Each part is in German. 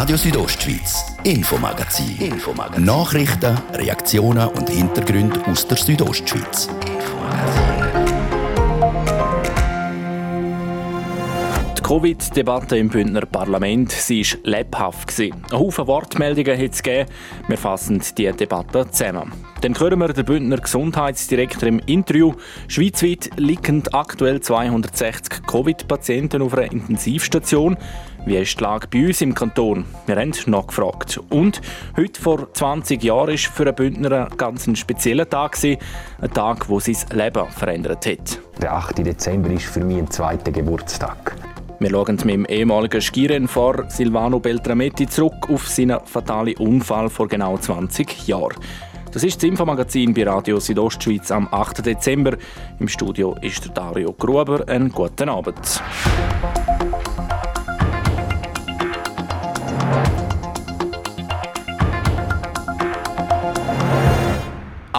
Radio Südostschweiz, Infomagazin. Infomagazin. Nachrichten, Reaktionen und Hintergründe aus der Südostschweiz. Die Covid-Debatte im Bündner Parlament sie war lebhaft. Ein Haufen Wortmeldungen hat es gegeben. Wir fassen die Debatte zusammen. Dann hören wir den Bündner Gesundheitsdirektor im Interview. Schweizweit liegen aktuell 260 Covid-Patienten auf einer Intensivstation. Wie ist die Lage bei uns im Kanton? Wir haben nachgefragt. Und heute vor 20 Jahren war für einen Bündner ein ganz spezieller Tag. Ein Tag, der sein Leben verändert hat. Der 8. Dezember ist für mich ein zweiter Geburtstag. Wir schauen mit dem ehemaligen Skirennfahrer Silvano Beltrametti zurück auf seinen fatalen Unfall vor genau 20 Jahren. Das ist das Infomagazin bei Radio Südostschweiz am 8. Dezember. Im Studio ist der Dario Gruber. Einen guten Abend.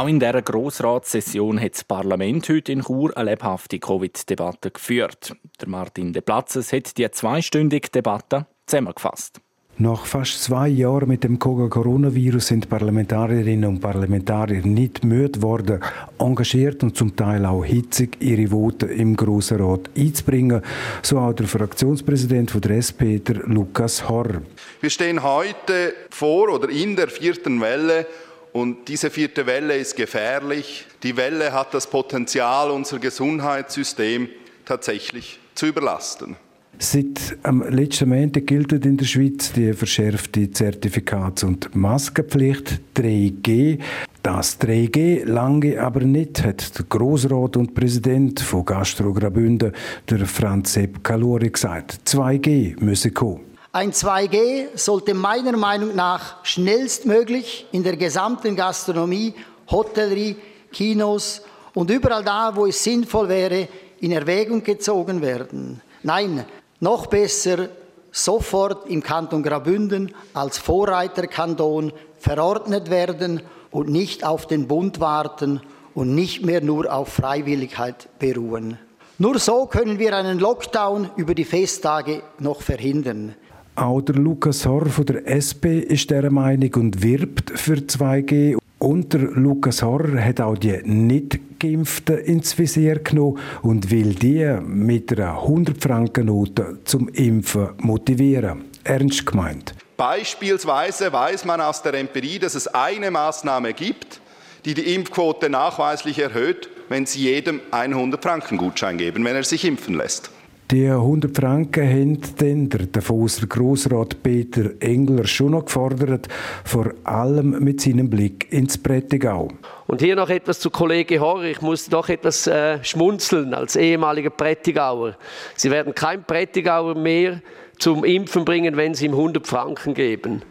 Auch in dieser Grossratssession hat das Parlament heute in Chur eine lebhafte Covid-Debatte geführt. Der Martin De Platzes hat die zweistündige Debatte zusammengefasst. Nach fast zwei Jahren mit dem Coronavirus sind Parlamentarierinnen und Parlamentarier nicht müde worden, engagiert und zum Teil auch hitzig ihre Voten im Grossen Rat einzubringen. So auch der Fraktionspräsident von der SP, der Lukas Horr. Wir stehen heute vor oder in der vierten Welle und diese vierte Welle ist gefährlich. Die Welle hat das Potenzial, unser Gesundheitssystem tatsächlich zu überlasten. Seit am letzten Montag gilt in der Schweiz die verschärfte Zertifikats- und Maskenpflicht 3G. Das 3G lange aber nicht, hat der Grossrat und Präsident von Gastro Graubünden, der Franz Sepp Kalori, gesagt. 2G müsse kommen. Ein 2G sollte meiner Meinung nach schnellstmöglich in der gesamten Gastronomie, Hotellerie, Kinos und überall da, wo es sinnvoll wäre, in Erwägung gezogen werden. Nein, noch besser sofort im Kanton Graubünden als Vorreiterkanton verordnet werden und nicht auf den Bund warten und nicht mehr nur auf Freiwilligkeit beruhen. Nur so können wir einen Lockdown über die Festtage noch verhindern. Auch der Lukas Horr von der SP ist der Meinung und wirbt für 2G. Und der Lukas Horr hat auch die Nicht-Geimpften ins Visier genommen und will die mit einer 100-Franken-Note zum Impfen motivieren. Ernst gemeint. Beispielsweise weiß man aus der Empirie, dass es eine Maßnahme gibt, die die Impfquote nachweislich erhöht, wenn sie jedem einen 100-Franken-Gutschein geben, wenn er sich impfen lässt. Die 100 Franken haben dann der Davoser Grossrat Peter Engler schon noch gefordert, vor allem mit seinem Blick ins Prättigau. Und hier noch etwas zu Kollege Horr. Ich muss doch etwas äh, schmunzeln als ehemaliger Prättigauer. Sie werden kein Prättigauer mehr zum Impfen bringen, wenn Sie ihm 100 Franken geben.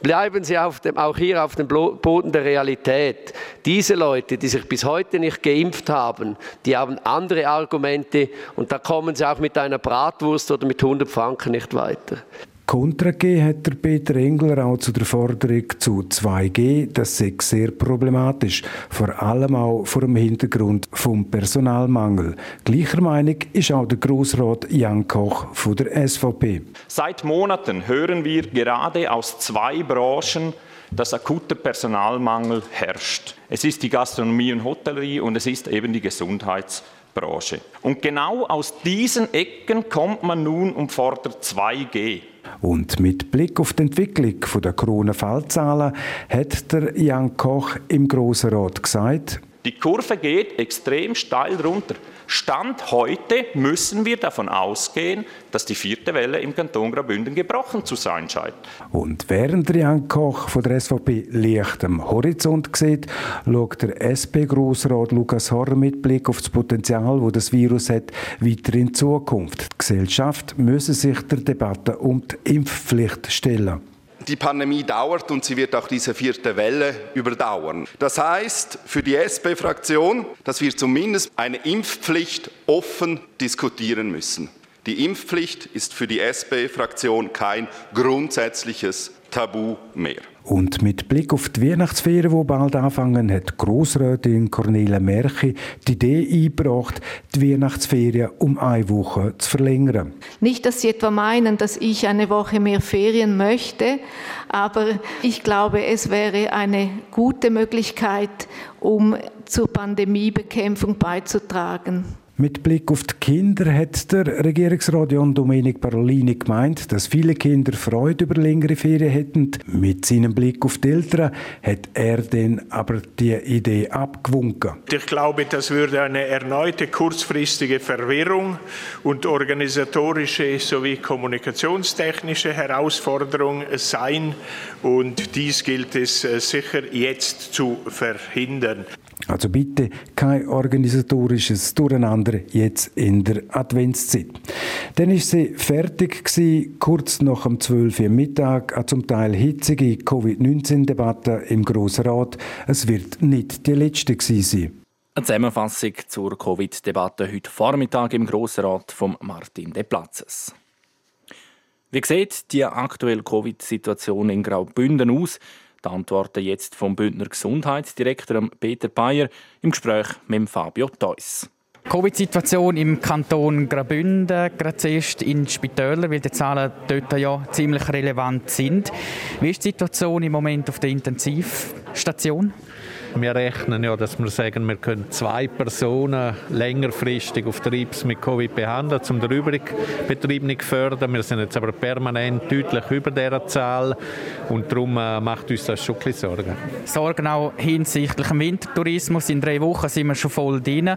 Bleiben Sie dem, auch hier auf dem Boden der Realität. Diese Leute, die sich bis heute nicht geimpft haben, die haben andere Argumente und da kommen sie auch mit einer Bratwurst oder mit 100 Franken nicht weiter. Kontra gegeben hat der Peter Engler auch zu der Forderung zu 2G. Das sei sehr problematisch, vor allem auch vor dem Hintergrund vom Personalmangel. Gleicher Meinung ist auch der Grossrat Jan Koch von der SVP. Seit Monaten hören wir gerade aus zwei Branchen, dass akuter Personalmangel herrscht. Es ist die Gastronomie und Hotellerie und es ist eben die Gesundheitsbranche. Und genau aus diesen Ecken kommt man nun und fordert 2G. Und mit Blick auf die Entwicklung der Corona-Fallzahlen hat der Jan Koch im Grossen Rat gesagt, die Kurve geht extrem steil runter. Stand heute müssen wir davon ausgehen, dass die vierte Welle im Kanton Graubünden gebrochen zu sein scheint. Und während Jan Koch von der SVP leicht am Horizont sieht, schaut der SP-Grossrat Lukas Horr mit Blick auf das Potenzial, wo das Virus hat, weiter in Zukunft. Die Gesellschaft müsse sich der Debatte um die Impfpflicht stellen. Die Pandemie dauert und sie wird auch diese vierte Welle überdauern. Das heißt für die SP-Fraktion, dass wir zumindest eine Impfpflicht offen diskutieren müssen. Die Impfpflicht ist für die SP-Fraktion kein grundsätzliches Tabu mehr. Und mit Blick auf die Weihnachtsferien, die bald anfangen, hat Grossrätin Cornelia Merchi die Idee eingebracht, die Weihnachtsferien um eine Woche zu verlängern. Nicht, dass Sie etwa meinen, dass ich eine Woche mehr Ferien möchte, aber ich glaube, es wäre eine gute Möglichkeit, um zur Pandemiebekämpfung beizutragen. Mit Blick auf die Kinder hat der Regierungsrat John Domenic Parolini gemeint, dass viele Kinder Freude über längere Ferien hätten. Mit seinem Blick auf die Eltern hat er dann aber die Idee abgewunken. Ich glaube, das würde eine erneute kurzfristige Verwirrung und organisatorische sowie kommunikationstechnische Herausforderung sein. Und dies gilt es äh, sicher jetzt zu verhindern. Also bitte kein organisatorisches Durcheinander jetzt in der Adventszeit. Dann ist sie fertig gewesen, kurz nach dem 12 Uhr Mittag, eine zum Teil hitzige Covid-19-Debatte im Grossen Rat. Es wird nicht die letzte gewesen sein. Eine Zusammenfassung zur Covid-Debatte heute Vormittag im Grossen Rat von Martin De Platzes. Wie sieht die aktuelle Covid-Situation in Graubünden aus? Die Antworten jetzt vom Bündner Gesundheitsdirektor Peter Bayer im Gespräch mit Fabio Theus. Covid-Situation im Kanton Graubünden, gerade zuerst in Spitälern, weil die Zahlen dort ja ziemlich relevant sind. Wie ist die Situation im Moment auf der Intensivstation? Wir rechnen ja, dass wir sagen, wir können zwei Personen längerfristig auf IPS mit Covid behandeln, um den übrigen Betrieb nicht zu fördern. Wir sind jetzt aber permanent deutlich über dieser Zahl und darum äh, macht uns das schon ein bisschen Sorgen. Sorgen auch hinsichtlich dem Wintertourismus. In drei Wochen sind wir schon voll drin.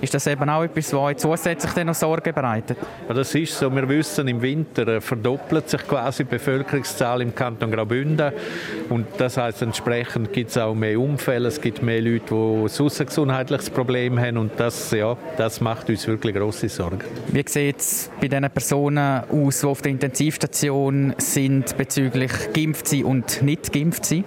Ist das eben auch etwas, was euch zusätzlich noch Sorgen bereitet? Ja, das ist so. Wir wissen, im Winter äh, verdoppelt sich quasi die Bevölkerungszahl im Kanton Graubünden und das heißt entsprechend gibt es auch mehr Unfälle, es gibt mehr Leute, die ein gesundheitliches Problem haben und das, ja, das macht uns wirklich große Sorgen. Wie sieht es bei den Personen aus, die auf der Intensivstation sind bezüglich geimpft sein und nicht geimpft sein?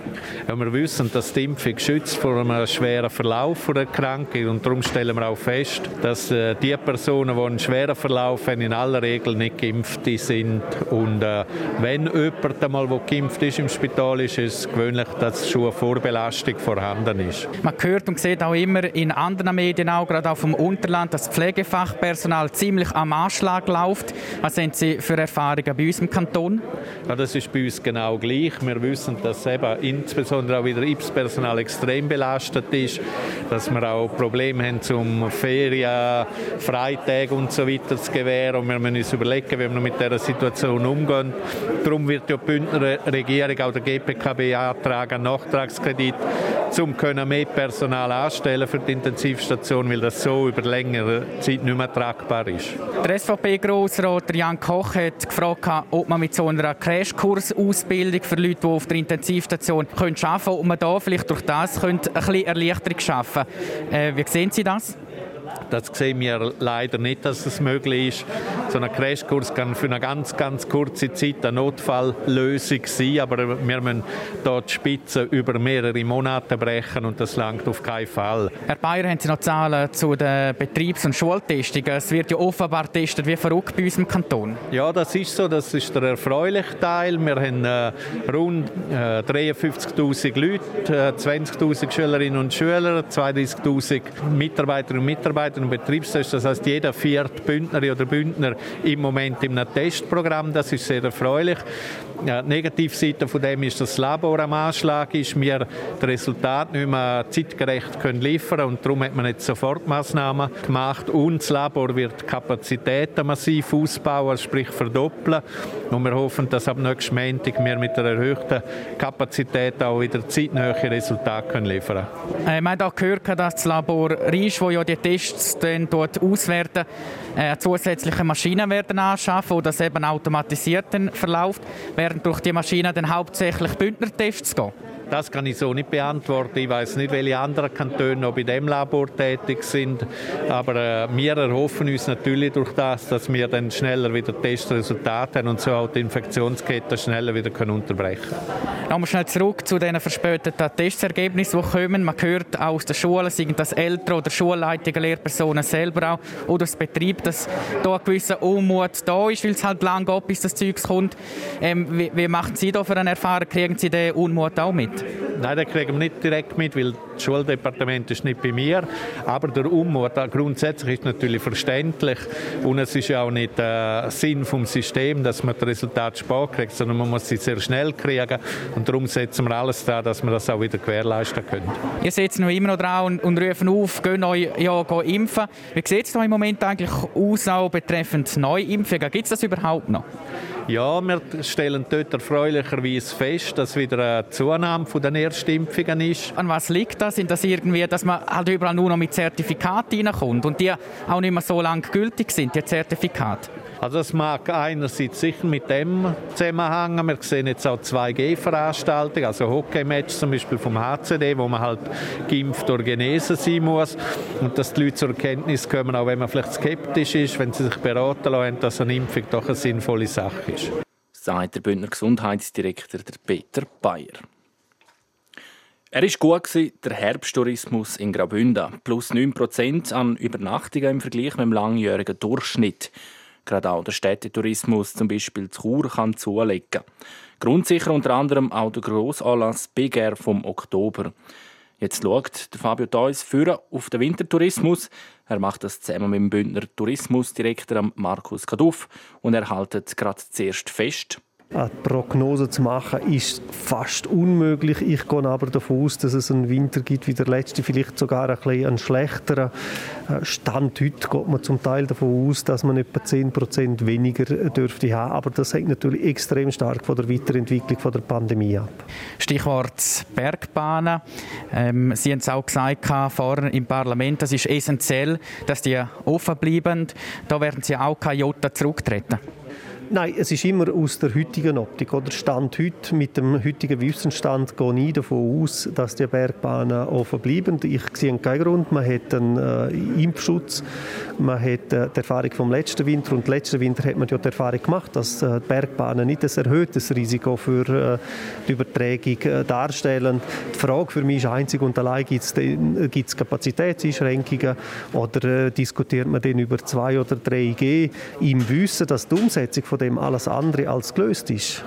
Ja, wir wissen, dass die Impfung schützt vor einem schweren Verlauf der Erkrankung und darum stellen wir auch fest, dass äh, die Personen, die einen schweren Verlauf haben, in aller Regel nicht geimpft sind und äh, wenn jemand einmal, der geimpft ist im Spital ist, ist es gewöhnlich, dass schon eine Vorbelastung vorhanden ist ist. Man hört und sieht auch immer in anderen Medien, auch gerade auf dem Unterland, dass das Pflegefachpersonal ziemlich am Anschlag läuft. Was haben Sie für Erfahrungen bei uns im Kanton? Ja, das ist bei uns genau gleich. Wir wissen, dass eben insbesondere auch wieder IPS-Personal extrem belastet ist, dass wir auch Probleme haben, zum Ferien, Freitage und so weiter zu gewähren. Und wir müssen uns überlegen, wie wir mit dieser Situation umgehen. Darum wird die Bündner Regierung, auch der GPK beantragen, einen Nachtragskredit, um können mehr Personal anstellen für die Intensivstation, weil das so über längere Zeit nicht mehr tragbar ist. Der SVP-Grossrat Jan Koch hat gefragt, ob man mit so einer Crashkursausbildung für Leute, die auf der Intensivstation arbeiten können, ob man da vielleicht durch das ein bisschen Erleichterung schaffen könnte. Äh, wie sehen Sie das? Das sehen wir leider nicht, dass es möglich ist. So ein Crashkurs kann für eine ganz, ganz kurze Zeit eine Notfalllösung sein, aber wir müssen dort die Spitze über mehrere Monate brechen und das langt auf keinen Fall. Herr Bayer, haben Sie noch Zahlen zu den Betriebs- und Schultestungen? Es wird ja offenbar getestet wie verrückt bei uns im Kanton. Ja, das ist so. Das ist der erfreuliche Teil. Wir haben äh, rund äh, 53'000 Leute, äh, 20'000 Schülerinnen und Schüler, 32'000 Mitarbeiterinnen und Mitarbeiter einen Betriebstest. Das heißt, jeder vierte Bündner oder Bündner im Moment in einem Testprogramm. Das ist sehr erfreulich. Die Negativseite von dem ist, dass das Labor am Anschlag ist. Wir das Resultat nicht mehr zeitgerecht können liefern und darum hat man jetzt Sofortmaßnahmen gemacht und das Labor wird Kapazitäten massiv ausbauen, sprich verdoppeln. Und wir hoffen, dass ab nächsten Montag wir mit der erhöhten Kapazität auch wieder zeitnahe Resultate liefern können. Äh, man hat auch gehört, dass das Labor Riesch, wo ja die Tests dann auswerten, äh, zusätzliche Maschinen werden anschaffen, wo das eben automatisiert dann verläuft. Werden durch die Maschinen dann hauptsächlich Bündnertests gehen? Das kann ich so nicht beantworten. Ich weiß nicht, welche anderen Kantone noch bei dem Labor tätig sind. Aber äh, wir erhoffen uns natürlich durch das, dass wir dann schneller wieder Testresultate haben und so auch die Infektionskette schneller wieder können unterbrechen können. Nochmal schnell zurück zu den verspäteten Testergebnissen, die kommen. Man hört auch aus den Schulen, sind das Eltern oder Schulleitungen, Lehrpersonen selber auch oder das Betrieb, dass da ein gewisser Unmut da ist, weil es halt lang geht, bis das Zeug kommt. Ähm, wie, wie machen Sie da für eine Erfahrung? Kriegen Sie den Unmut auch mit? Nein, den kriegen wir nicht direkt mit, weil das Schuldepartement ist nicht bei mir. Aber der Unmut grundsätzlich ist natürlich verständlich und es ist ja auch nicht äh, Sinn vom System, dass man das Resultat spät kriegt, sondern man muss sie sehr schnell kriegen und darum setzen wir alles da, dass wir das auch wieder gewährleisten können. Ihr seid noch immer noch dran und, und rufen auf, gehen euch ja, gehen impfen. Wie sieht es im Moment eigentlich aus, auch betreffend Neuimpfungen? Gibt es das überhaupt noch? Ja, wir stellen dort erfreulicherweise fest, dass wieder eine Zunahme von den Erstimpfungen ist. An was liegt das? Sind das irgendwie, dass man halt überall nur noch mit Zertifikaten reinkommt und die auch nicht mehr so lange gültig sind, die Zertifikate? Also das mag einerseits sicher mit dem zusammenhängen. Wir sehen jetzt auch 2G-Veranstaltungen, also Hockey-Match zum Beispiel vom HCD, wo man halt geimpft oder genesen sein muss. Und dass die Leute zur Erkenntnis kommen, auch wenn man vielleicht skeptisch ist, wenn sie sich beraten lassen, dass eine Impfung doch eine sinnvolle Sache ist. Sagt der Bündner Gesundheitsdirektor Peter Bayer. Er war gut, der Herbsttourismus in Graubünden. Plus 9% an Übernachtungen im Vergleich mit dem langjährigen Durchschnitt. Gerade auch der Städtetourismus, zum Beispiel zu Chur, kann zulegen. Grundsicher unter anderem auch der Grossanlass Big Air vom Oktober. Jetzt schaut Fabio Theus für auf den Wintertourismus. Er macht das zusammen mit dem Bündner Tourismusdirektor Markus Kaduff und er haltet gerade zuerst fest, eine Prognose zu machen, ist fast unmöglich. Ich gehe aber davon aus, dass es einen Winter gibt wie der letzte, vielleicht sogar ein bisschen einen schlechteren. Äh, Stand heute geht man zum Teil davon aus, dass man etwa 10% weniger dürfte haben. Aber das hängt natürlich extrem stark von der Weiterentwicklung von der Pandemie ab. Stichwort Bergbahnen. Ähm, Sie haben es auch gesagt vorhin im Parlament, es ist essentiell, dass die offen bleiben. Da werden Sie auch keine Jota zurücktreten. Nein, es ist immer aus der heutigen Optik. Oder Stand heute, mit dem heutigen Wissensstand, gehe ich davon aus, dass die Bergbahnen offen bleiben. Ich sehe keinen Grund. Man hat einen äh, Impfschutz, man hat äh, die Erfahrung vom letzten Winter und letzten Winter hat man ja die Erfahrung gemacht, dass äh, die Bergbahnen nicht ein erhöhtes Risiko für äh, die Übertragung äh, darstellen. Die Frage für mich ist einzig und allein, gibt es Kapazitätseinschränkungen oder äh, diskutiert man dann über 2 oder 3G im Wissen, dass die Umsetzung von von dem alles andere als gelöst ist.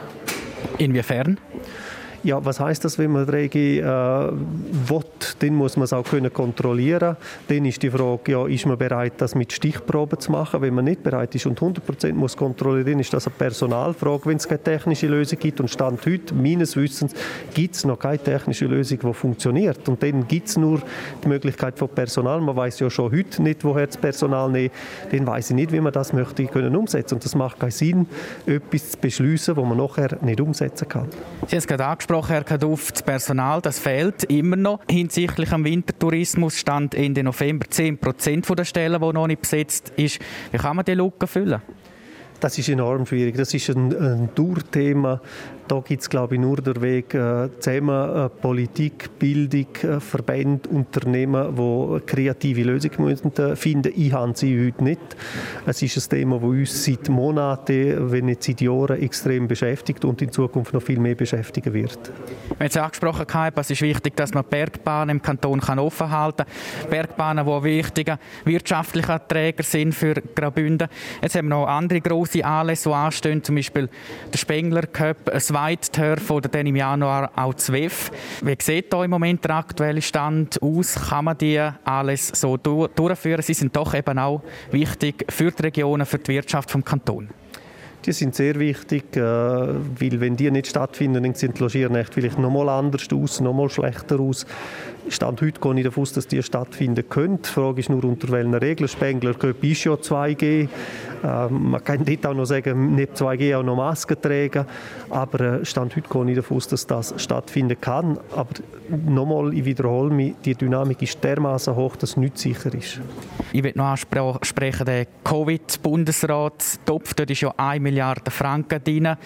Inwiefern? Ja, was heißt das, wenn man 3G äh, will, dann muss man es auch können kontrollieren. Dann ist die Frage, ja, ist man bereit, das mit Stichproben zu machen? Wenn man nicht bereit ist und 100% muss kontrollieren, dann ist das eine Personalfrage, wenn es keine technische Lösung gibt. Und Stand heute, meines Wissens, gibt es noch keine technische Lösung, die funktioniert. Und dann gibt es nur die Möglichkeit von Personal. Man weiß ja schon heute nicht, woher das Personal nehmen. Dann weiß ich nicht, wie man das möchte können umsetzen. Und das macht keinen Sinn, etwas zu beschließen, was man nachher nicht umsetzen kann. Sie haben es gerade angesprochen angesprochen, Herr Kaduff, das Personal, das fehlt immer noch. Hinsichtlich am Wintertourismus stand Ende November 10 Prozent der Stellen, die noch nicht besetzt ist. Wie kann man diese Lücke füllen? Das ist enorm schwierig. Das ist ein, ein Dauerthema da gibt es, glaube ich, nur den Weg äh, zusammen äh, Politik, Bildung, äh, Verbände, Unternehmen, die kreative Lösungen müssen, äh, finden Ich habe sie heute nicht. Es ist ein Thema, das uns seit Monaten, wenn nicht seit Jahren, extrem beschäftigt und in Zukunft noch viel mehr beschäftigen wird. Wir haben es angesprochen, es ist wichtig, dass man Bergbahnen im Kanton kann offen halten kann. Bergbahnen, die wichtiger wirtschaftlicher Träger sind für Graubünden. Jetzt haben wir noch andere grosse Anlässe, die anstehen, zum Beispiel der Spengler Cup, ein Zweitturf oder dann im Januar auch ZWEF. Wie sieht da im Moment der aktuelle Stand aus? Kann man die alles so durchführen? Sie sind doch eben auch wichtig für die Regionen, für die Wirtschaft vom Kanton. Die sind sehr wichtig, äh, weil wenn die nicht stattfinden, dann sehen die Logiernächte vielleicht noch mal anders aus, noch mal schlechter aus. Stand heute gehe ich davon aus, dass die stattfinden können. Die Frage ist nur, unter welchen Regeln. Spengler Cup ist ja 2G. Ähm, man kann dort auch noch sagen, neben 2G auch noch Masken tragen, aber äh, Stand heute gehe ich davon aus, dass das stattfinden kann. Aber nochmal, ich wiederhole mich, die Dynamik ist dermaßen hoch, dass nichts sicher ist. Ich will noch ansprechen, der Covid-Bundesratstopf, dort war ja 1 Milliarde Franken drin.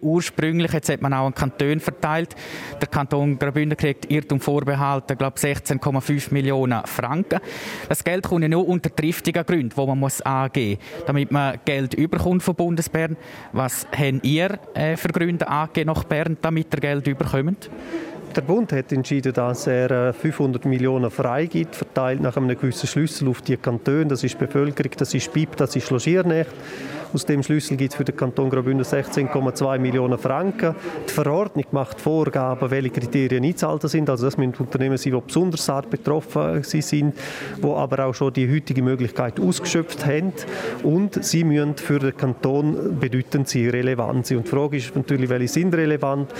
Ursprünglich, jetzt hat man auch an Kanton verteilt. Der Kanton Graubünden kriegt Irrtum vorbehalten, glaube 16,5 Millionen Franken. Das Geld kommt ja nur unter triftigen Gründen, die man muss angeben muss, damit man Geld überkommt von Bundesbern. Was habt ihr äh, für Gründe angegeben nach Bern, damit ihr Geld überkommt? Der Bund hat entschieden, dass er 500 äh, Millionen freigibt, verteilt nach einem gewissen Schlüssel auf die Kantone. Das ist Bevölkerung, das ist BIP, das ist Logiernächte. Aus dem Schlüssel gibt es für den Kanton Graubünden 16,2 Millionen Franken. Die Verordnung macht Vorgaben, welche Kriterien einzuhalten sind. Also das müssen Unternehmen sein, die besonders hart betroffen sind, die aber auch schon die heutige Möglichkeit ausgeschöpft haben. Und sie müssen für den Kanton bedeutend sein, relevant sein. Und die Frage ist natürlich, welche sind relevant.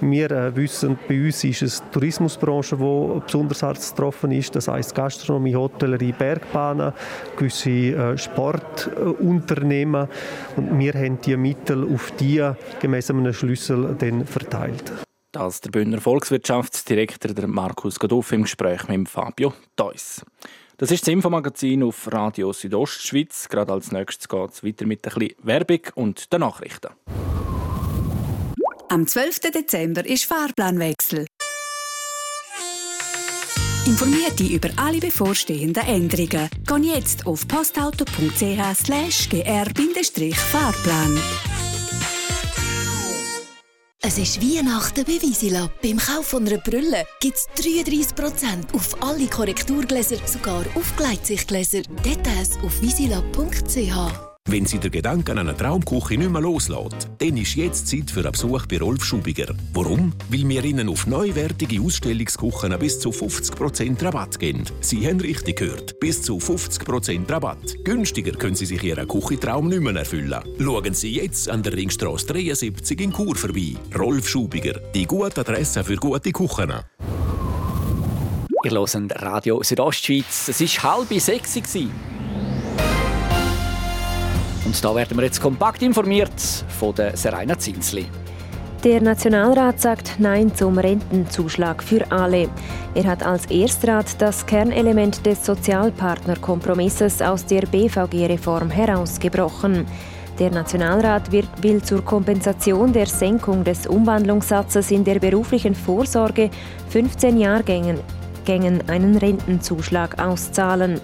Wir äh, wissen, bei uns ist es die Tourismusbranche, die besonders hart getroffen ist. Das heißt Gastronomie, Hotellerie, Bergbahnen, gewisse äh, Sportunternehmen. Und wir haben die Mittel auf die gemäß einem Schlüssel dann verteilt. Das der Bündner Volkswirtschaftsdirektor der Markus Gaduff im Gespräch mit Fabio Deuss. Das ist das Infomagazin auf Radio Südostschweiz. Gerade als nächstes geht es weiter mit ein bisschen Werbung und den Nachrichten. Am 12. Dezember ist Fahrplanwechsel. Informiert dich über alle bevorstehenden Änderungen. Geh jetzt auf postauto.ch/gr-fahrplan. Es ist Weihnachten bei Visila. Beim Kauf einer Brille gibt es 33% auf alle Korrekturgläser, sogar auf Gleitsichtgläser. Details auf visila.ch. Wenn Sie den Gedanken an eine Traumküche nicht mehr loslässt, dann ist jetzt Zeit für einen Besuch bei Rolf Schubiger. Warum? Weil wir Ihnen auf neuwertige Ausstellungsküchen bis zu 50% Rabatt geben. Sie haben richtig gehört. Bis zu 50% Rabatt. Günstiger können Sie sich Ihren Küchentraum nicht mehr erfüllen. Schauen Sie jetzt an der Ringstrasse 73 in Chur vorbei. Rolf Schubiger, die gute Adresse für gute Küchen. Ihr hört Radio Südostschweiz. Es war halb sechs. Und da werden wir jetzt kompakt informiert von der Serena Zinsli. Der Nationalrat sagt Nein zum Rentenzuschlag für alle. Er hat als Erstrat das Kernelement des Sozialpartnerkompromisses aus der BVG-Reform herausgebrochen. Der Nationalrat wird, will zur Kompensation der Senkung des Umwandlungssatzes in der beruflichen Vorsorge 15 Jahrgängen einen Rentenzuschlag auszahlen.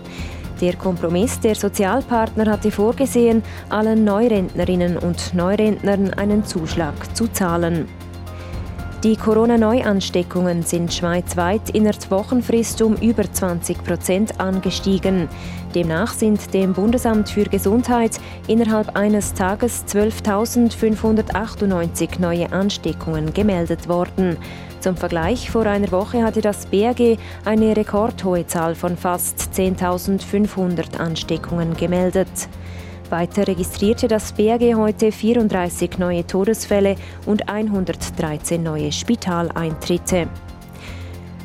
Der Kompromiss der Sozialpartner hatte vorgesehen, allen Neurentnerinnen und Neurentnern einen Zuschlag zu zahlen. Die Corona-Neuansteckungen sind schweizweit in der Wochenfrist um über 20 Prozent angestiegen. Demnach sind dem Bundesamt für Gesundheit innerhalb eines Tages 12.598 neue Ansteckungen gemeldet worden. Zum Vergleich, vor einer Woche hatte das BRG eine rekordhohe Zahl von fast 10.500 Ansteckungen gemeldet. Weiter registrierte das BRG heute 34 neue Todesfälle und 113 neue Spitaleintritte.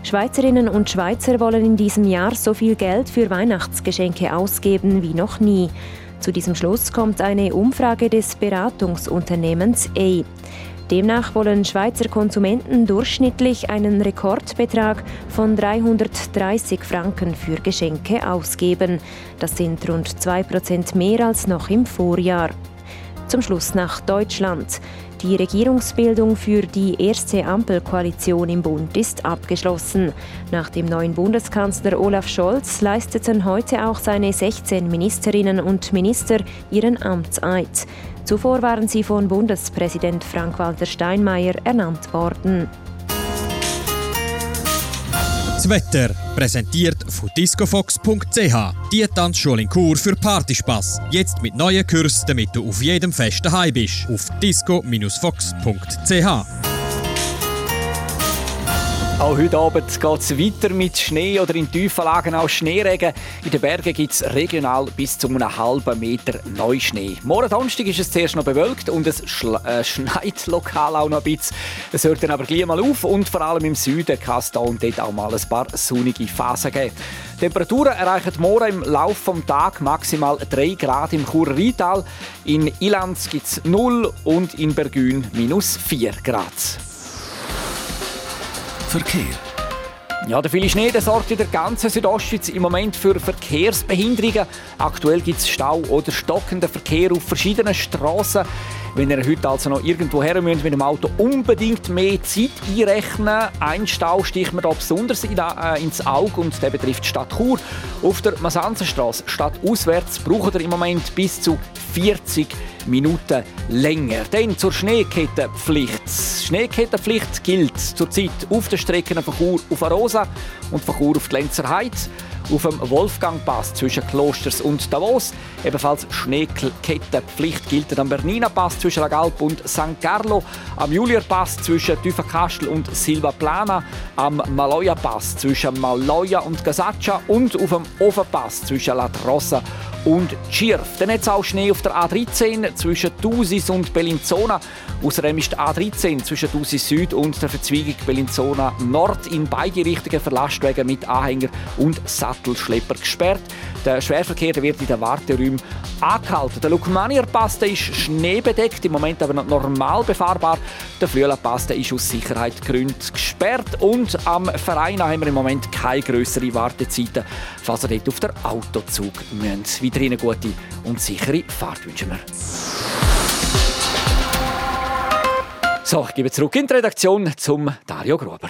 Schweizerinnen und Schweizer wollen in diesem Jahr so viel Geld für Weihnachtsgeschenke ausgeben wie noch nie. Zu diesem Schluss kommt eine Umfrage des Beratungsunternehmens A. Demnach wollen Schweizer Konsumenten durchschnittlich einen Rekordbetrag von 330 Franken für Geschenke ausgeben. Das sind rund 2% mehr als noch im Vorjahr. Zum Schluss nach Deutschland. Die Regierungsbildung für die erste Ampelkoalition im Bund ist abgeschlossen. Nach dem neuen Bundeskanzler Olaf Scholz leisteten heute auch seine 16 Ministerinnen und Minister ihren Amtseid. Zuvor waren sie von Bundespräsident Frank-Walter Steinmeier ernannt worden. Das Wetter präsentiert von discofox.ch. Die Tanzschule in Kur für Partyspaß. Jetzt mit neuen Kursen, damit du auf jedem Fest daheim bist. Auf disco-fox.ch. Auch heute Abend geht es weiter mit Schnee oder in tiefen Lagen auch Schneeregen. In den Bergen gibt es regional bis zu einem halben Meter Neuschnee. Morgen Donnerstag ist es zuerst noch bewölkt und es äh, schneit lokal auch noch ein bisschen. Es hört dann aber gleich mal auf und vor allem im Süden kann es da und dort auch mal ein paar sonnige Phasen geben. Temperaturen erreichen morgen im Laufe des Tages maximal 3 Grad im Churer Rheintal. In Ilanz gibt es 0 und in Bergün minus 4 Grad. Verkehr. Ja, der viele Schnee der sorgt in der ganzen Südostschweiz im Moment für Verkehrsbehinderungen. Aktuell gibt es Stau oder stockenden Verkehr auf verschiedenen Straßen. Wenn ihr heute also noch irgendwo her müsst mit dem Auto, unbedingt mehr Zeit einrechnen. Ein Stau sticht mir da besonders in, äh, ins Auge und der betrifft die Stadt Chur. Auf der Masanzenstraße stadtauswärts braucht ihr im Moment bis zu 40 Minuten länger. Dann zur Schneekettenpflicht. Schneekettenpflicht gilt zurzeit auf den Strecken von Chur auf Arosa und von Chur auf die Lenzer Heide auf dem Wolfgangpass zwischen Klosters und Davos. Ebenfalls Schneekettenpflicht gilt am Bernina Pass zwischen Lagalp und St. Carlo, am Julier Pass zwischen Tüfenkastel und Silva Plana, am Maloja Pass zwischen Maloja und Gasaccia und auf dem Ofenpass zwischen La Trossa und Schirf. Dann hat es auch Schnee auf der A13 zwischen Thusis und Bellinzona. Außerdem ist die A13 zwischen Thusis Süd und der Verzweigung Bellinzona Nord in beide Richtungen für Lastwagen mit Anhänger und Sattelschlepper gesperrt. Der Schwerverkehr wird in den Warteräumen angehalten. Der Lukmanier Pass ist schneebedeckt, im Moment aber noch normal befahrbar. Der Flüela Pass ist aus Sicherheitsgründen gesperrt und am Verein haben wir im Moment keine größeren Wartezeiten, falls ihr dort auf der Autozug müsst. Weiterhin eine gute und sichere Fahrt wünschen wir. So, ich gebe zurück in die Redaktion zum Dario Gruber.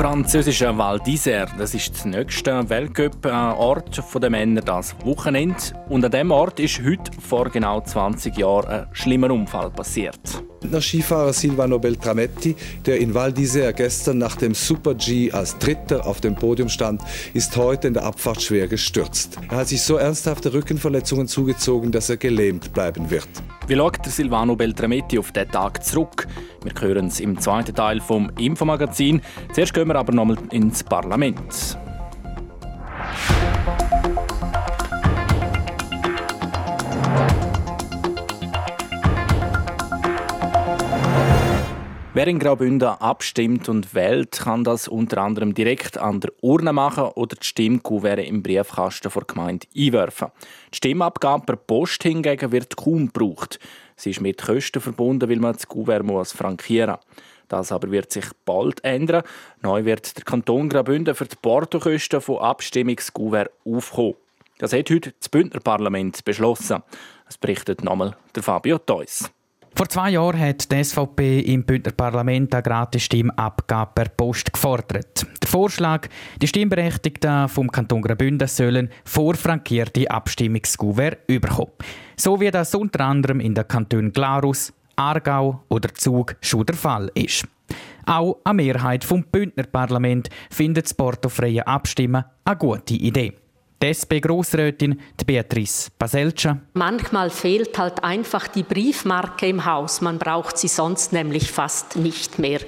französische Val d'Isère, das ist der nächste Weltcup-Ort der Männer das Wochenende. Und an diesem Ort ist heute vor genau 20 Jahren ein schlimmer Unfall passiert. Der Skifahrer Silvano Beltrametti, der in Val d'Isère gestern nach dem Super G als Dritter auf dem Podium stand, ist heute in der Abfahrt schwer gestürzt. Er hat sich so ernsthafte Rückenverletzungen zugezogen, dass er gelähmt bleiben wird. Wie schaut der Silvano Beltrametti auf den Tag zurück? Wir hören es im zweiten Teil vom Infomagazin. Zuerst gehen wir aber nochmal ins Parlament. Wer in Graubünden abstimmt und wählt, kann das unter anderem direkt an der Urne machen oder die Stimmkuverte im Briefkasten der Gemeinde einwerfen. Die Stimmabgabe per Post hingegen wird kaum gebraucht. Sie ist mit Kosten verbunden, weil man das Kuvert frankieren muss. Das aber wird sich bald ändern. Neu wird der Kanton Graubünden für die Portokosten von Abstimmungskuvert aufkommen. Das hat heute das Bündner Parlament beschlossen. Das berichtet nochmal der Fabio Theus. Vor zwei Jahren hat die SVP im Bündner Parlament eine gratis Stimmabgabe per Post gefordert. Der Vorschlag, die Stimmberechtigten vom Kanton Graubünden sollen vorfrankierte Abstimmungskuvert überkommen. So wie das unter anderem in den Kantonen Glarus, Aargau oder Zug schon der Fall ist. Auch eine Mehrheit vom Bündner Parlament findet das portofreie Abstimmen eine gute Idee. Die SP-Grossrätin Beatrice Baselca. Manchmal fehlt halt einfach die Briefmarke im Haus. Man braucht sie sonst nämlich fast nicht mehr.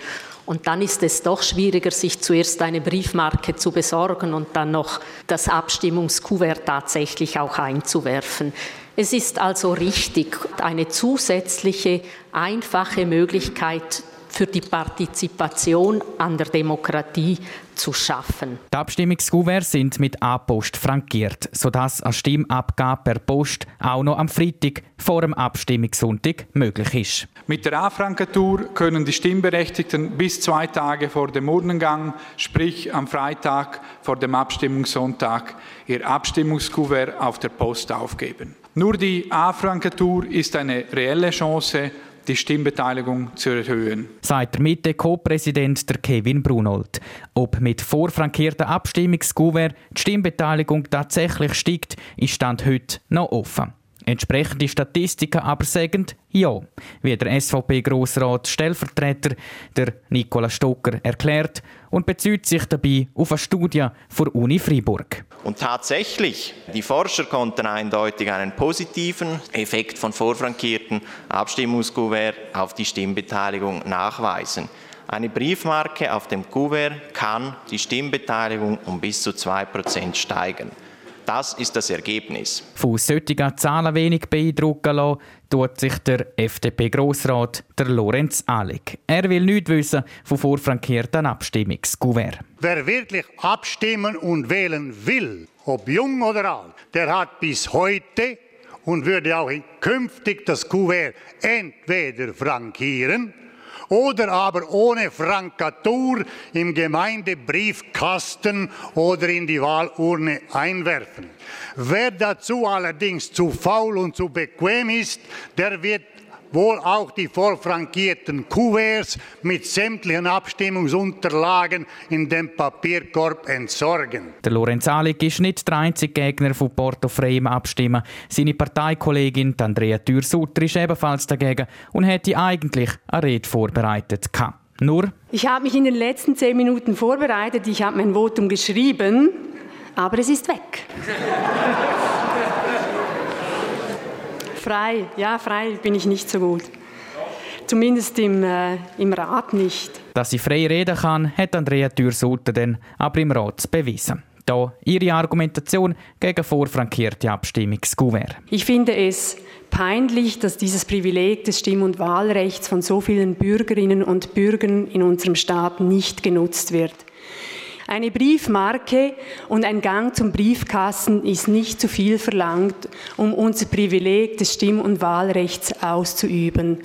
Und dann ist es doch schwieriger, sich zuerst eine Briefmarke zu besorgen und dann noch das Abstimmungskuvert tatsächlich auch einzuwerfen. Es ist also richtig, eine zusätzliche, einfache Möglichkeit für die Partizipation an der Demokratie zu schaffen. Die Abstimmungskuverts sind mit A-Post frankiert, sodass eine Stimmabgabe per Post auch noch am Freitag vor dem Abstimmungssonntag möglich ist. Mit der A-Frankatur können die Stimmberechtigten bis zwei Tage vor dem Urnengang, sprich am Freitag vor dem Abstimmungssonntag, ihr Abstimmungskuvert auf der Post aufgeben. Nur die A-Frankatur ist eine reelle Chance, die Stimmbeteiligung zu erhöhen. Sagt der Mitte-Co-Präsident Kevin Brunold. Ob mit vorfrankierten Abstimmungskuvert die Stimmbeteiligung tatsächlich steigt, ist Stand heute noch offen. Entsprechende Statistiken aber sagen ja, wie der SVP-Grossrat Stellvertreter der Nicola Stocker erklärt und bezieht sich dabei auf eine Studie der Uni Freiburg. Und tatsächlich, die Forscher konnten eindeutig einen positiven Effekt von vorfrankierten Abstimmungskuvert auf die Stimmbeteiligung nachweisen. Eine Briefmarke auf dem Kuvert kann die Stimmbeteiligung um bis zu 2% steigern. Das ist das Ergebnis. Von solchen Zahlen wenig beeindrucken lassen, tut sich der FDP-Grossrat, der Lorenz Allig. Er will nichts wissen von vorfrankierten Abstimmungskuvert. Wer wirklich abstimmen und wählen will, ob jung oder alt, der hat bis heute und würde auch künftig das Kuvert entweder frankieren oder aber ohne Frankatur im Gemeindebriefkasten oder in die Wahlurne einwerfen. Wer dazu allerdings zu faul und zu bequem ist, der wird wohl auch die vorfrankierten Kuverts mit sämtlichen Abstimmungsunterlagen in dem Papierkorb entsorgen. Der Lorenz Alig ist nicht der einzige Gegner von Porto Frame Abstimmen. Seine Parteikollegin Andrea Thür-Sutter ist ebenfalls dagegen und hätte eigentlich eine Rede vorbereitet. Nur? Ich habe mich in den letzten zehn Minuten vorbereitet. Ich habe mein Votum geschrieben, aber es ist weg. frei, ja, frei bin ich nicht so gut. Zumindest im, äh, im Rat nicht. Dass sie frei reden kann, hat Andrea Thür-Sutter dann aber im Rat bewiesen. Da ihre Argumentation gegen vorfrankierte Abstimmungskuvert. Ich finde es peinlich, dass dieses Privileg des Stimm- und Wahlrechts von so vielen Bürgerinnen und Bürgern in unserem Staat nicht genutzt wird. Eine Briefmarke und ein Gang zum Briefkasten ist nicht zu viel verlangt, um unser Privileg des Stimm- und Wahlrechts auszuüben.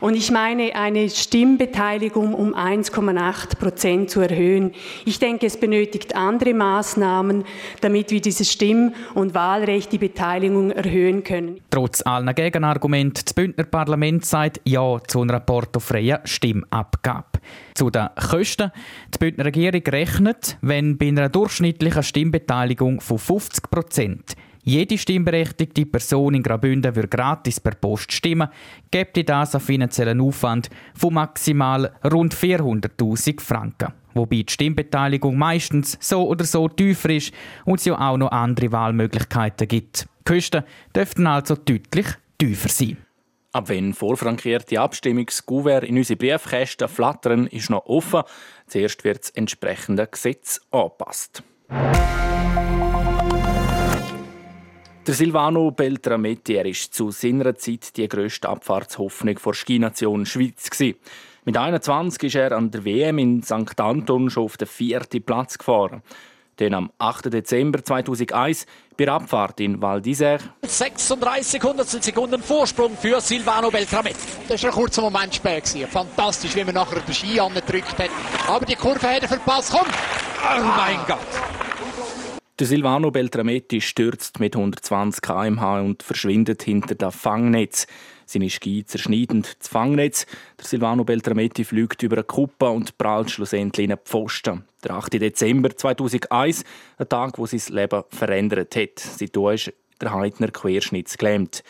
Und ich meine, eine Stimmbeteiligung um 1,8 Prozent zu erhöhen. Ich denke, es benötigt andere Maßnahmen, damit wir dieses Stimm- und Wahlrecht, die Beteiligung erhöhen können. Trotz aller Gegenargumente, das Bündner Parlament sagt Ja zu einer portofreien Stimmabgabe. Zu den Kosten. Die Bündner Regierung rechnet, wenn bei einer durchschnittlichen Stimmbeteiligung von 50 Prozent jede stimmberechtigte Person in Graubünden würde gratis per Post stimmen, gibt das einen finanziellen Aufwand von maximal rund 400.000 Franken. Wobei die Stimmbeteiligung meistens so oder so tiefer ist und es ja auch noch andere Wahlmöglichkeiten gibt. Die Kosten dürften also deutlich tiefer sein. Ab wenn vorfrankierte Abstimmungskuvert in unsere Briefkästen flattern, ist noch offen. Zuerst wird das entsprechende Gesetz angepasst. Der Silvano Beltrametti er ist zu seiner Zeit die grösste Abfahrtshoffnung der Skination Schweiz. Mit 21 ist er an der WM in St. Anton schon auf den vierten Platz gefahren. Dann am 8. Dezember 2001 bei der Abfahrt in Val d'Isère. 36 Hundertstel Sekunden Vorsprung für Silvano Beltrametti. Das war ein kurzer Moment spät. Fantastisch, wie man nachher den Ski angedrückt hat. Aber die Kurve hat er verpasst. Komm! Oh mein Gott! Der Silvano Beltrametti stürzt mit 120 km/h und verschwindet hinter das Fangnetz. Seine Ski zerschneiden das Fangnetz. Der Silvano Beltrametti fliegt über eine Kuppe und prallt schlussendlich in einen Pfosten. Der 8. Dezember 2001, ein Tag, wo sein Leben verändert hat. Seitdem ist der Heidner querschnittsgelähmt.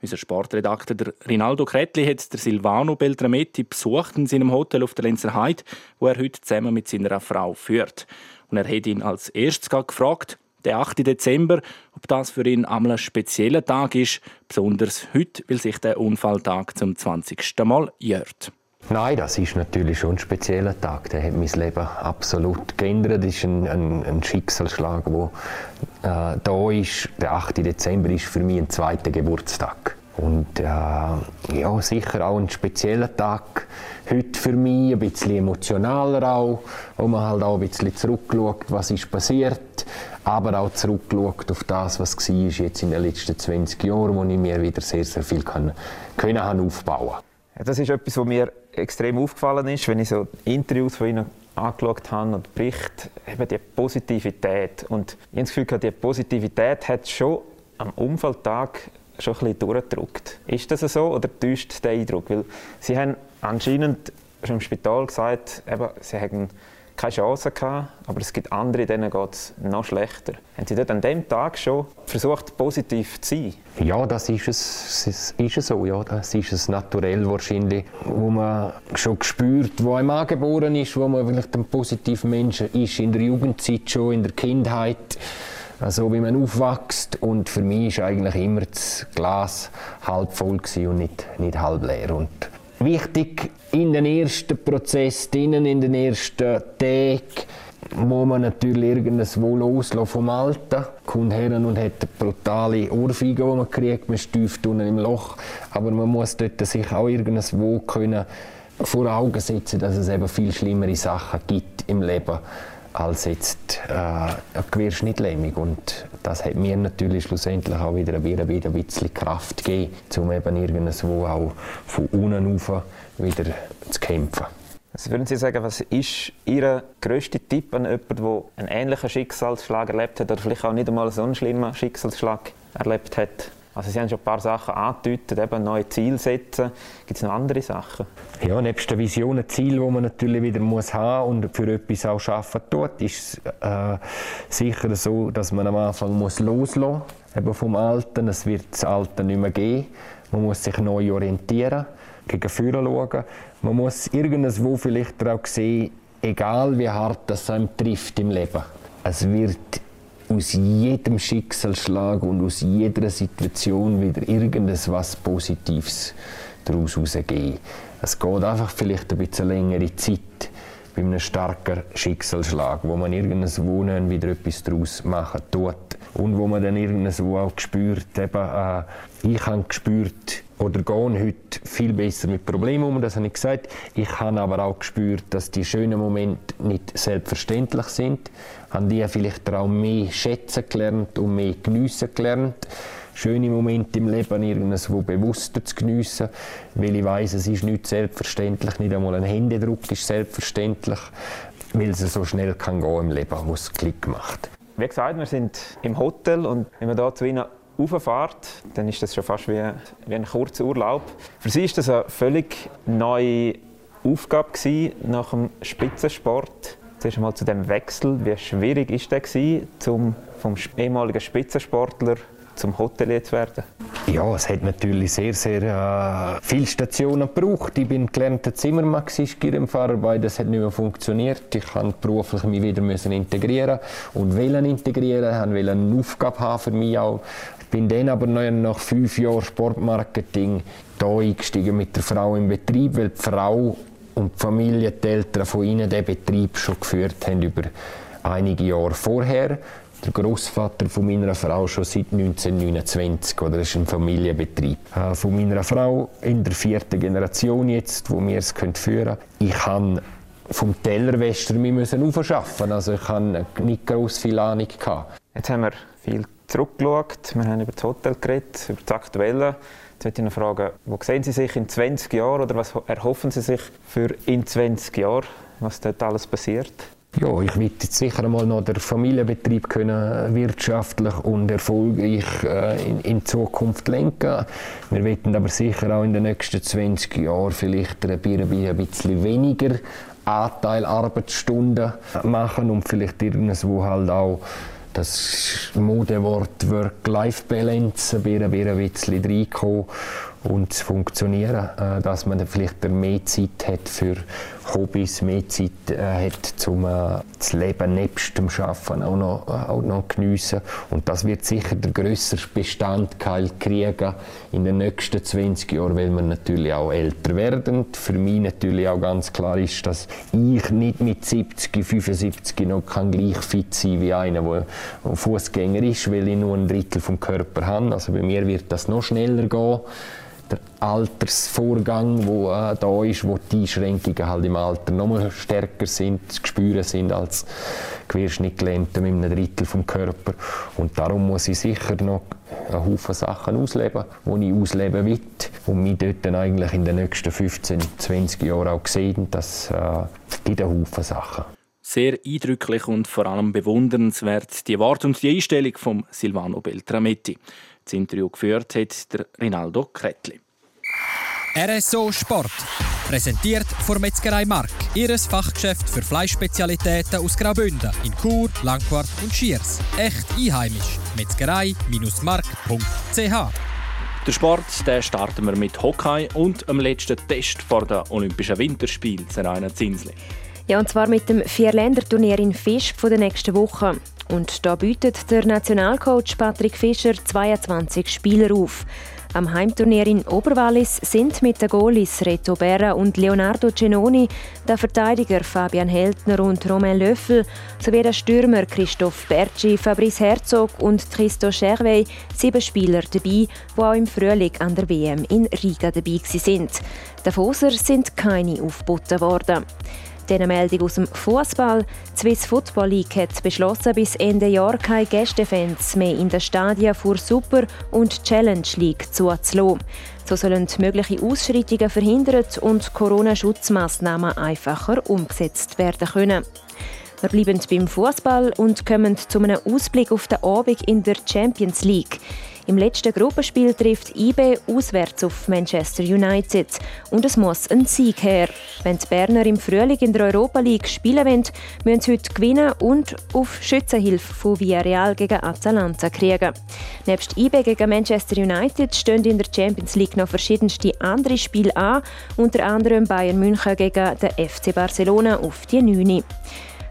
Unser Sportredakteur der Rinaldo Kretli hat der Silvano Beltrametti besucht in seinem Hotel auf der Lenzer Heide, wo er heute zusammen mit seiner Frau führt. Und er hat ihn als erstes gefragt, der 8. Dezember, ob das für ihn einmal ein spezieller Tag ist, besonders heute, weil sich der Unfalltag zum 20. Mal jährt. Nein, das ist natürlich schon ein spezieller Tag. Der hat mein Leben absolut geändert. Das ist ein, ein, ein Schicksalsschlag, der äh, da ist. Der 8. Dezember ist für mich ein zweiter Geburtstag. Und äh, ja, sicher auch ein spezieller Tag. Heute für mich ein bisschen emotionaler auch, wo man halt auch ein bisschen zurückschaut, was ist passiert, aber auch zurückschaut auf das, was war jetzt in den letzten 20 Jahren, wo ich mir wieder sehr, sehr viel können, können haben aufbauen Das ist etwas, was mir extrem aufgefallen ist, wenn ich so Interviews von Ihnen angeschaut habe und Berichte, eben die Positivität. Und ich habe das Gefühl, die Positivität hat schon am Unfalltag schon ein durchgedrückt. Ist das so oder täuscht der Eindruck? Weil Sie haben anscheinend schon im Spital gesagt, eben, Sie haben keine Chance gehabt, aber es gibt andere, denen geht es noch schlechter. Haben Sie dort an dem Tag schon versucht, positiv zu sein? Ja, das ist es, es ist so. Ja. Das ist es naturell wahrscheinlich, wo man schon spürt, wo einem angeboren ist, wo man vielleicht ein positiver Mensch ist, in der Jugendzeit schon, in der Kindheit also wie man aufwächst und für mich ist eigentlich immer das Glas halb voll und nicht, nicht halb leer und wichtig in den ersten Prozess, in den ersten Tagen, muss man natürlich irgendwo loslassen vom Alten. Kommt her und hat eine brutale Ohrfeige, die man kriegt, man stüft unten im Loch. Aber man muss dort sich auch irgendwo können vor Augen setzen, dass es eben viel schlimmere Sachen gibt im Leben als jetzt äh, eine Querschnittlähmung. Und das hat mir natürlich schlussendlich auch wieder, wieder, wieder ein bisschen Kraft gegeben, um eben irgendwo auch von unten auf wieder zu kämpfen. Was würden Sie sagen, was ist Ihr grösster Tipp an jemanden, der einen ähnlichen Schicksalsschlag erlebt hat oder vielleicht auch nicht einmal so einen schlimmen Schicksalsschlag erlebt hat? Also Sie haben schon ein paar Sachen angedeutet, eben neue Ziele setzen. Gibt es noch andere Sachen? Ja, nebst der Vision ein Ziel, das man natürlich wieder muss haben und für etwas auch arbeiten tut, ist äh, sicher so, dass man am Anfang muss loslassen muss vom Alten. Es wird das Alte nicht mehr geben. Man muss sich neu orientieren, gegen vorne schauen. Man muss irgendwo vielleicht auch sehen, egal wie hart das einem trifft im Leben. Es wird aus jedem Schicksalsschlag und aus jeder Situation wieder irgendetwas Positives daraus herausgeben. Es geht einfach vielleicht ein bisschen längere Zeit bei einem starken Schicksalsschlag, wo man irgendwo wieder etwas daraus machen tut und wo man dann irgendwo auch spürt, eben, äh, ich habe gespürt, oder gehen heute viel besser mit Problemen um, das habe ich gesagt. Ich habe aber auch gespürt, dass die schönen Momente nicht selbstverständlich sind. Haben die vielleicht auch mehr schätzen gelernt und mehr geniessen gelernt. Schöne Momente im Leben irgendwo bewusster zu geniessen, weil ich weiss, es ist nicht selbstverständlich, nicht einmal ein Händedruck ist selbstverständlich, weil es so schnell kann gehen im Leben, wo es Klick macht. Wie gesagt, wir sind im Hotel und wenn wir hier zu Ihnen rauffahrt, dann ist das schon fast wie, wie ein kurzer Urlaub. Für sie war das eine völlig neue Aufgabe gewesen, nach dem Spitzensport. Zuerst einmal zu dem Wechsel. Wie schwierig war der gewesen, zum vom ehemaligen Spitzensportler zum Hotelier zu werden? Ja, es hat natürlich sehr, sehr äh, viele Stationen gebraucht. Ich bin gelernter Zimmermann, Skirennfahrer, das hat nicht mehr funktioniert. Ich musste beruflich mich wieder müssen integrieren und wollen integrieren, wollte eine Aufgabe haben für mich auch bin dann aber nach fünf Jahren Sportmarketing da eingestiegen mit der Frau im Betrieb, weil die Frau und die Familie, die Eltern von ihnen den Betrieb schon geführt haben über einige Jahre vorher. Der Großvater von meiner Frau schon seit 1929, oder das ist ein Familienbetrieb. Äh, von meiner Frau in der vierten Generation jetzt, wo wir es führen können. Ich habe vom Tellerwäscher müssen aufschaffen, also ich hatte nicht gross viel Ahnung. Jetzt haben wir viel zurückgeschaut, wir haben über das Hotel geredet, über das Aktuelle. Jetzt möchte ich noch fragen, wo sehen Sie sich in 20 Jahren oder was erhoffen Sie sich für in 20 Jahren, was dort alles passiert? Ja, ich will sicher einmal noch den Familienbetrieb können wirtschaftlich und erfolgreich äh, in, in Zukunft lenken. Wir werden aber sicher auch in den nächsten 20 Jahren vielleicht ein bisschen weniger Anteil Arbeitsstunden machen und vielleicht irgendwo halt auch das Modewort Work-Life-Balance ein bisschen reinkommen und zu funktionieren, äh, dass man vielleicht mehr Zeit hat für Hobbys, mehr Zeit äh, hat, um äh, das Leben nebst dem Arbeiten auch noch, äh, auch noch geniessen. Und das wird sicher der grössere Bestandteil kriegen in den nächsten 20 Jahren, weil wir natürlich auch älter werden. Für mich natürlich auch ganz klar ist, dass ich nicht mit 70, 75 noch kann gleich fit sein wie einer, der Fußgänger ist, weil ich nur ein Drittel vom Körper habe. Also bei mir wird das noch schneller gehen der Altersvorgang, wo äh, da ist, wo die Einschränkungen halt im Alter noch stärker sind, spüren sind als Querschnittgelähmte mit einem Drittel vom Körper. Und darum muss ich sicher noch einen Haufen Sachen ausleben, die ich ausleben will und mich dort dann eigentlich in den nächsten 15, 20 Jahren auch sehen, dass äh, gibt Haufen Sachen. Sehr eindrücklich und vor allem bewundernswert die Worte und die Einstellung von Silvano Beltrametti. Das Interview geführt hat der Rinaldo Kretli. RSO Sport. Präsentiert von Metzgerei Mark, ihres Fachgeschäft für Fleischspezialitäten aus Graubünden in Chur, Langquart und Schiers. Echt einheimisch. Metzgerei-mark.ch der Sport den starten wir mit Hockey und dem letzten Test vor den Olympischen Winterspielen Serena Zinsli. Ja, und zwar mit dem Vierländerturnier in Fisch von der nächsten Woche. Und da bietet der Nationalcoach Patrick Fischer 22 Spieler auf. Am Heimturnier in Oberwallis sind mit den Goalies Reto Berra und Leonardo Cenoni, der Verteidiger Fabian Heltner und Romain Löffel sowie der Stürmer Christoph Berci, Fabrice Herzog und Christo Scherwey sieben Spieler dabei, die auch im Frühling an der WM in Riga dabei sind. Der Foser sind keine aufgeboten worden. Diese Meldung aus dem Fußball. Die Swiss Football League hat beschlossen, bis Ende Jahr keine Gästefans mehr in den Stadien vor Super- und Challenge League zuzulassen. So sollen mögliche Ausschreitungen verhindert und Corona-Schutzmaßnahmen einfacher umgesetzt werden können. Wir bleiben beim Fußball und kommen zu einem Ausblick auf den Abend in der Champions League. Im letzten Gruppenspiel trifft IB auswärts auf Manchester United und es muss ein Sieg her. Wenn die Berner im Frühling in der Europa League spielen wollen, müssen sie heute gewinnen und auf Schützenhilfe von Villarreal gegen Atalanta kriegen. Nebst IB gegen Manchester United stehen in der Champions League noch verschiedenste andere Spiele an, unter anderem Bayern München gegen den FC Barcelona auf die 9.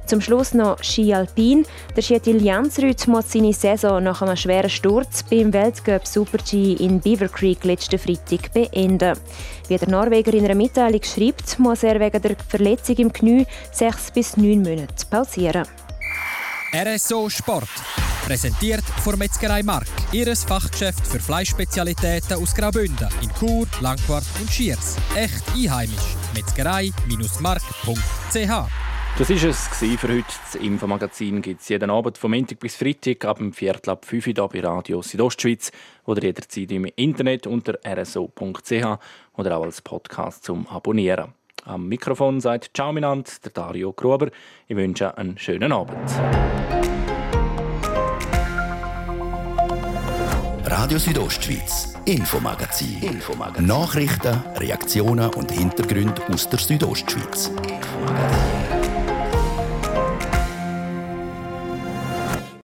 Zum Schluss noch Ski Alpin. Der Schietil Jansrud muss seine Saison nach einem schweren Sturz beim Weltcup Super G in Beaver Creek letzten Freitag beenden. Wie der Norweger in einer Mitteilung schreibt, muss er wegen der Verletzung im Knie sechs bis neun Monate pausieren. RSO Sport. Präsentiert von Metzgerei Mark, ihres Fachgeschäft für Fleischspezialitäten aus Graubünden in Chur, Langquart und Schiers. Echt einheimisch. Metzgerei-mark.ch das war es für heute. Das Infomagazin gibt es jeden Abend vom Montag bis Freitag ab dem Viertel ab 5 Uhr bei Radio Südostschweiz oder jederzeit im Internet unter rso.ch oder auch als Podcast zum Abonnieren. Am Mikrofon sagt Ciao Minant, der Dario Gruber. Ich wünsche einen schönen Abend. Radio Südostschweiz, Infomagazin. Infomagazin. Nachrichten, Reaktionen und Hintergründe aus der Südostschweiz. Infomagazin.